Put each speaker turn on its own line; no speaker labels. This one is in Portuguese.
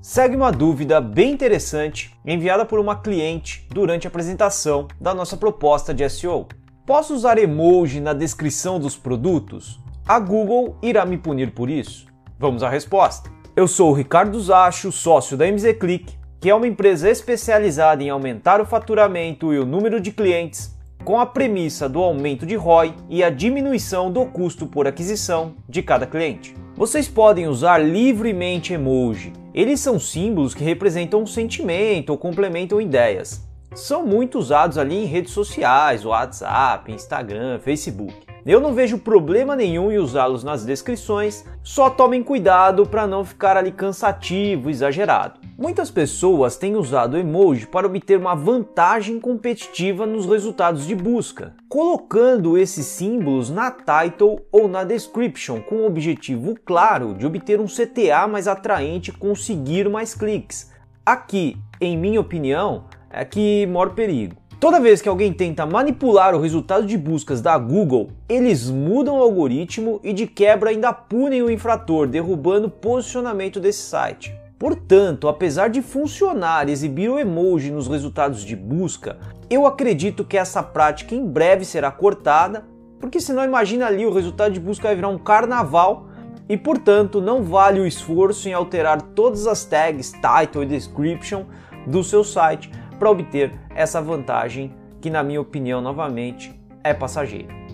segue uma dúvida bem interessante enviada por uma cliente durante a apresentação da nossa proposta de SEO. Posso usar emoji na descrição dos produtos? A Google irá me punir por isso? Vamos à resposta. Eu sou o Ricardo Zacho, sócio da MZ Click, que é uma empresa especializada em aumentar o faturamento e o número de clientes com a premissa do aumento de ROI e a diminuição do custo por aquisição de cada cliente. Vocês podem usar livremente emoji. Eles são símbolos que representam um sentimento ou complementam ideias. São muito usados ali em redes sociais, WhatsApp, Instagram, Facebook. Eu não vejo problema nenhum em usá-los nas descrições, só tomem cuidado para não ficar ali cansativo, exagerado. Muitas pessoas têm usado emoji para obter uma vantagem competitiva nos resultados de busca, colocando esses símbolos na title ou na description com o objetivo claro de obter um CTA mais atraente e conseguir mais cliques. Aqui, em minha opinião, é que mora o perigo. Toda vez que alguém tenta manipular o resultado de buscas da Google, eles mudam o algoritmo e de quebra ainda punem o infrator, derrubando o posicionamento desse site. Portanto, apesar de funcionar e exibir o emoji nos resultados de busca, eu acredito que essa prática em breve será cortada, porque senão imagina ali o resultado de busca vai virar um carnaval e portanto não vale o esforço em alterar todas as tags, title e description do seu site para obter essa vantagem que, na minha opinião, novamente, é passageira.